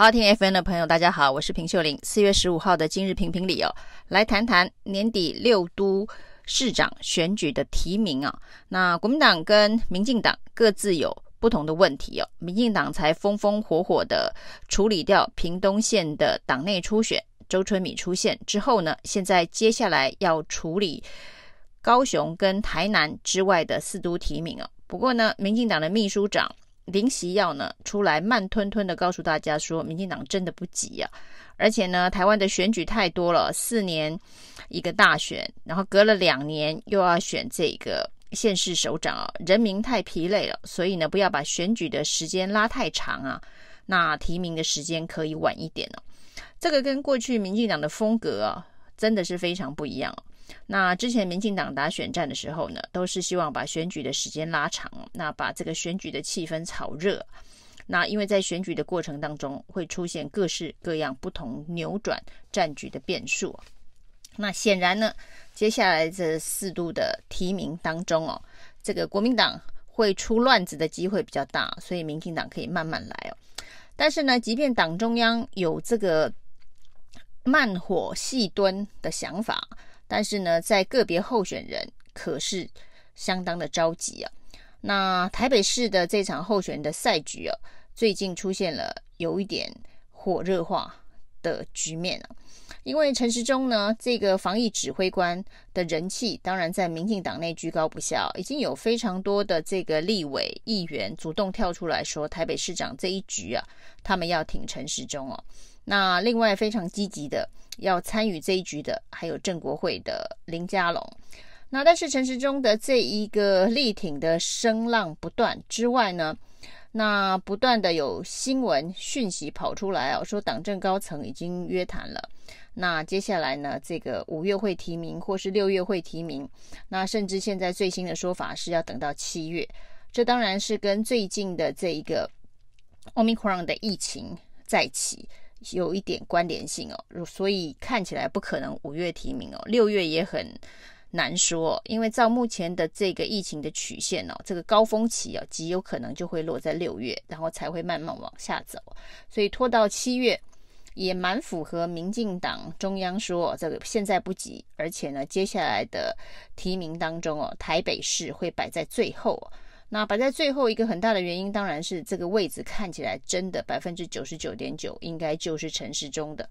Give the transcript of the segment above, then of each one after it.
好，听 FM 的朋友，大家好，我是平秀玲。四月十五号的今日评评理哦，来谈谈年底六都市长选举的提名啊。那国民党跟民进党各自有不同的问题哦。民进党才风风火火的处理掉屏东县的党内初选，周春米出现之后呢，现在接下来要处理高雄跟台南之外的四都提名哦。不过呢，民进党的秘书长。林锡耀呢出来慢吞吞的告诉大家说，民进党真的不急呀、啊，而且呢，台湾的选举太多了，四年一个大选，然后隔了两年又要选这个县市首长啊，人民太疲累了，所以呢，不要把选举的时间拉太长啊，那提名的时间可以晚一点呢、这个跟过去民进党的风格啊，真的是非常不一样、啊。那之前民进党打选战的时候呢，都是希望把选举的时间拉长，那把这个选举的气氛炒热。那因为在选举的过程当中会出现各式各样不同扭转战局的变数。那显然呢，接下来这四度的提名当中哦，这个国民党会出乱子的机会比较大，所以民进党可以慢慢来哦。但是呢，即便党中央有这个慢火细炖的想法。但是呢，在个别候选人可是相当的着急啊。那台北市的这场候选人的赛局啊，最近出现了有一点火热化的局面啊。因为陈时中呢，这个防疫指挥官的人气，当然在民进党内居高不下，已经有非常多的这个立委议员主动跳出来说，台北市长这一局啊，他们要挺陈时中哦。那另外非常积极的。要参与这一局的还有正国会的林佳龙，那但是陈时中的这一个力挺的声浪不断之外呢，那不断的有新闻讯息跑出来哦，说党政高层已经约谈了，那接下来呢，这个五月会提名或是六月会提名，那甚至现在最新的说法是要等到七月，这当然是跟最近的这一个 Omicron 的疫情再起。有一点关联性哦，所以看起来不可能五月提名哦，六月也很难说，因为照目前的这个疫情的曲线哦，这个高峰期哦，极有可能就会落在六月，然后才会慢慢往下走，所以拖到七月也蛮符合民进党中央说这个现在不急，而且呢，接下来的提名当中哦，台北市会摆在最后。那摆在最后一个很大的原因，当然是这个位置看起来真的百分之九十九点九应该就是陈时中的，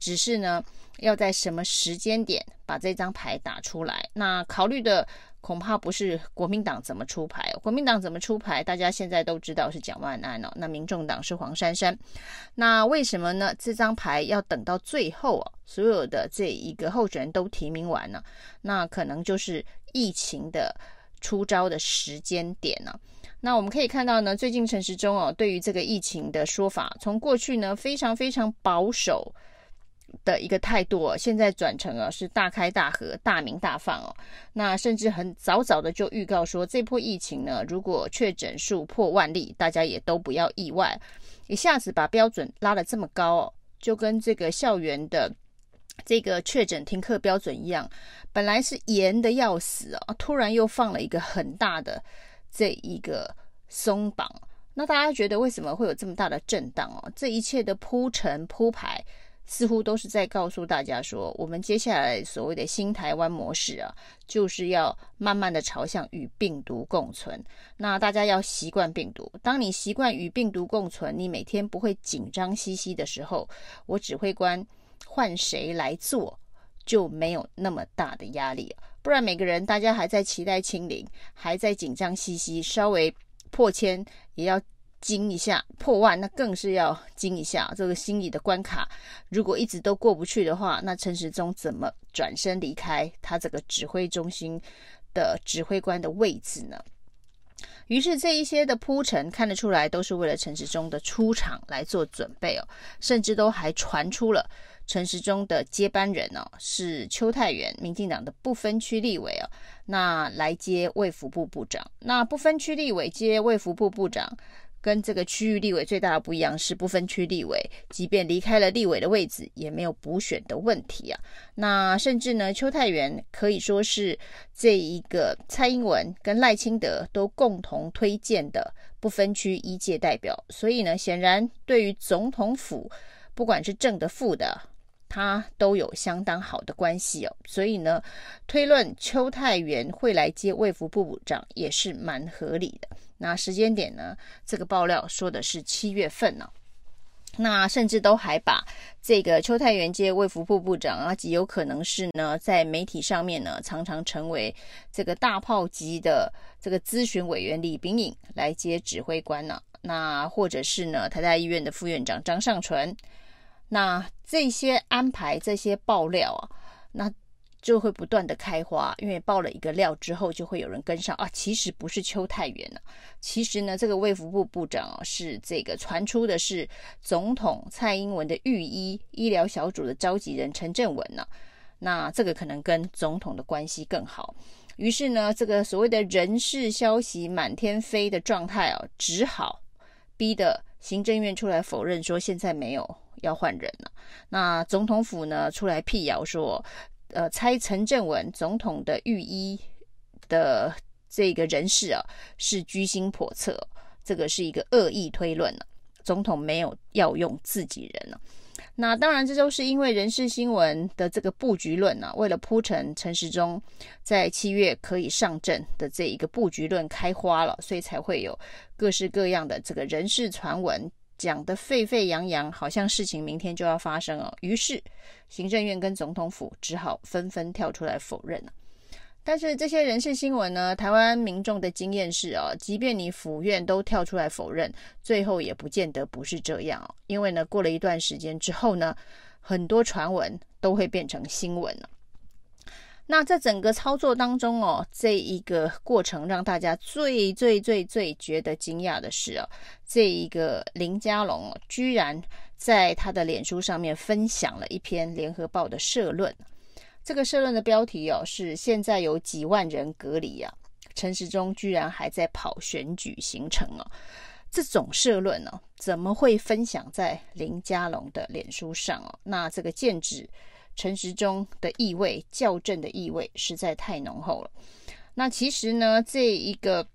只是呢要在什么时间点把这张牌打出来。那考虑的恐怕不是国民党怎么出牌，国民党怎么出牌，大家现在都知道是蒋万安哦。那民众党是黄珊珊，那为什么呢？这张牌要等到最后哦，所有的这一个候选人都提名完了，那可能就是疫情的。出招的时间点呢、那我们可以看到呢，最近陈时中哦，对于这个疫情的说法，从过去呢非常非常保守的一个态度、哦，现在转成啊是大开大合、大鸣大放哦。那甚至很早早的就预告说，这波疫情呢，如果确诊数破万例，大家也都不要意外。一下子把标准拉得这么高哦，就跟这个校园的。这个确诊停课标准一样，本来是严的要死啊，突然又放了一个很大的这一个松绑。那大家觉得为什么会有这么大的震荡哦？这一切的铺陈铺排，似乎都是在告诉大家说，我们接下来所谓的新台湾模式啊，就是要慢慢的朝向与病毒共存。那大家要习惯病毒，当你习惯与病毒共存，你每天不会紧张兮兮的时候，我指挥官。换谁来做就没有那么大的压力，不然每个人大家还在期待清零，还在紧张兮兮，稍微破千也要惊一下，破万那更是要惊一下。这个心理的关卡，如果一直都过不去的话，那陈时中怎么转身离开他这个指挥中心的指挥官的位置呢？于是这一些的铺陈看得出来，都是为了陈时中的出场来做准备哦，甚至都还传出了。陈时中的接班人哦，是邱泰源，民进党的不分区立委哦，那来接卫福部部长。那不分区立委接卫福部部长，跟这个区域立委最大的不一样是不分区立委，即便离开了立委的位置，也没有补选的问题啊。那甚至呢，邱泰源可以说是这一个蔡英文跟赖清德都共同推荐的不分区一届代表，所以呢，显然对于总统府，不管是正的负的，他都有相当好的关系哦。所以呢，推论邱泰源会来接卫福部部长也是蛮合理的。那时间点呢？这个爆料说的是七月份呢、那甚至都还把这个邱泰源接卫福部部长啊，极有可能是呢，在媒体上面呢，常常成为这个大炮级的这个咨询委员李秉颖来接指挥官呢、那或者是呢，台大医院的副院长张尚淳。那这些安排，这些爆料啊，那。就会不断的开花，因为爆了一个料之后，就会有人跟上啊。其实不是邱泰源呢、啊，其实呢，这个卫福部部长啊，是这个传出的是总统蔡英文的御医医疗小组的召集人陈正文呢、那这个可能跟总统的关系更好。于是呢，这个所谓的人事消息满天飞的状态啊，只好逼得行政院出来否认说现在没有要换人了。那总统府呢，出来辟谣说。呃，猜陈正文总统的御医的这个人事啊，是居心叵测，这个是一个恶意推论了。总统没有要用自己人了。那当然，这都是因为人事新闻的这个布局论呢，为了铺陈陈时中在七月可以上阵的这一个布局论开花了，所以才会有各式各样的这个人事传闻。讲得沸沸扬扬，好像事情明天就要发生哦。于是行政院跟总统府只好纷纷跳出来否认了。但是这些人事新闻呢，台湾民众的经验是哦，即便你府院都跳出来否认，最后也不见得不是这样哦。因为呢，过了一段时间之后呢，很多传闻都会变成新闻了。那在整个操作当中哦，这一个过程让大家最最最最觉得惊讶的是哦，这一个林佳龙哦，居然在他的脸书上面分享了一篇联合报的社论。这个社论的标题哦是“现在有几万人隔离啊，陈时中居然还在跑选举行程哦”。这种社论呢，怎么会分享在林佳龙的脸书上哦？那这个剑指。陈时中的意味，校正的意味实在太浓厚了。那其实呢，这一个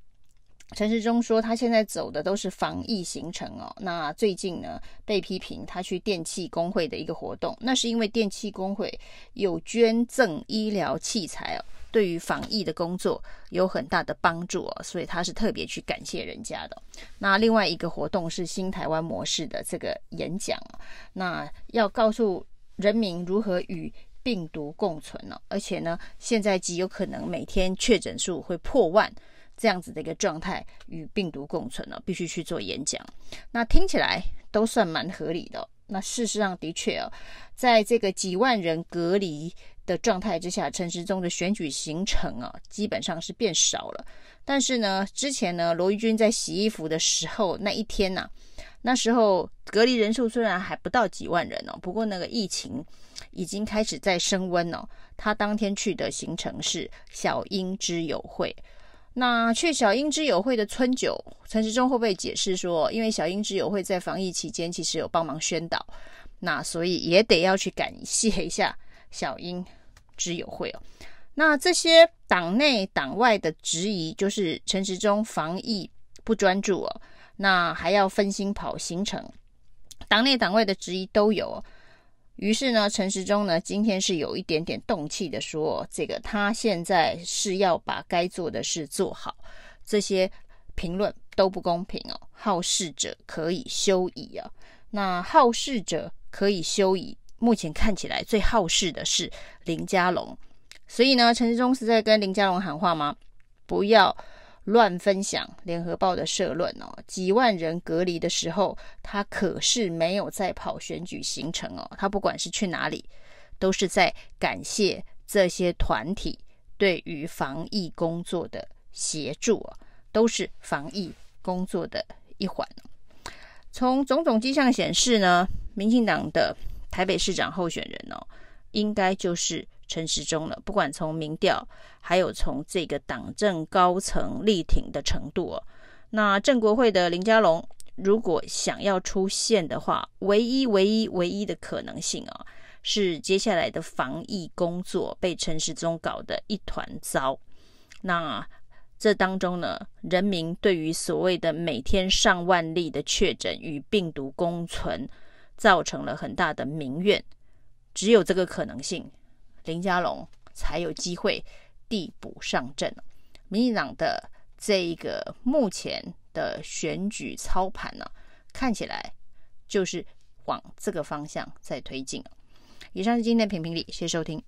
陈时中说他现在走的都是防疫行程哦。那最近呢，被批评他去电器工会的一个活动，那是因为电器工会有捐赠医疗器材哦，对于防疫的工作有很大的帮助哦，所以他是特别去感谢人家的。那另外一个活动是新台湾模式的这个演讲，那要告诉。人民如何与病毒共存呢？而且呢，现在极有可能每天确诊数会破万，这样子的一个状态与病毒共存呢，必须去做演讲。那听起来都算蛮合理的。那事实上的确哦，在这个几万人隔离的状态之下，陈时中的选举行程啊，基本上是变少了。但是呢，之前呢，罗玉军在洗衣服的时候那一天呐、那时候隔离人数虽然还不到几万人哦，不过那个疫情已经开始在升温哦。他当天去的行程是小英之友会，那去小英之友会的春酒，陈时中会不会解释说，因为小英之友会在防疫期间其实有帮忙宣导，那所以也得要去感谢一下小英之友会哦。那这些党内党外的质疑，就是陈时中防疫不专注哦。那还要分心跑行程，党内党外的质疑都有。于是呢，陈时中呢今天是有一点点动气的说，这个他现在是要把该做的事做好。这些评论都不公平哦，好事者可以休矣啊。那好事者可以休矣，目前看起来最好事的是林佳龙。所以呢，陈时中是在跟林佳龙喊话吗？不要。乱分享联合报的社论哦，几万人隔离的时候，他可是没有在跑选举行程哦。他不管是去哪里，都是在感谢这些团体对于防疫工作的协助哦，都是防疫工作的一环。从种种迹象显示呢，民进党的台北市长候选人哦，应该就是。陈时中了，不管从民调，还有从这个党政高层力挺的程度哦，那郑国会的林佳龙如果想要出现的话，唯一、唯一、唯一的可能性啊，是接下来的防疫工作被陈时中搞得一团糟。那这当中呢，人民对于所谓的每天上万例的确诊与病毒共存，造成了很大的民怨。只有这个可能性，林佳龙才有机会递补上阵。民进党的这一个目前的选举操盘呢，看起来就是往这个方向在推进。以上是今天的评评理，谢谢收听。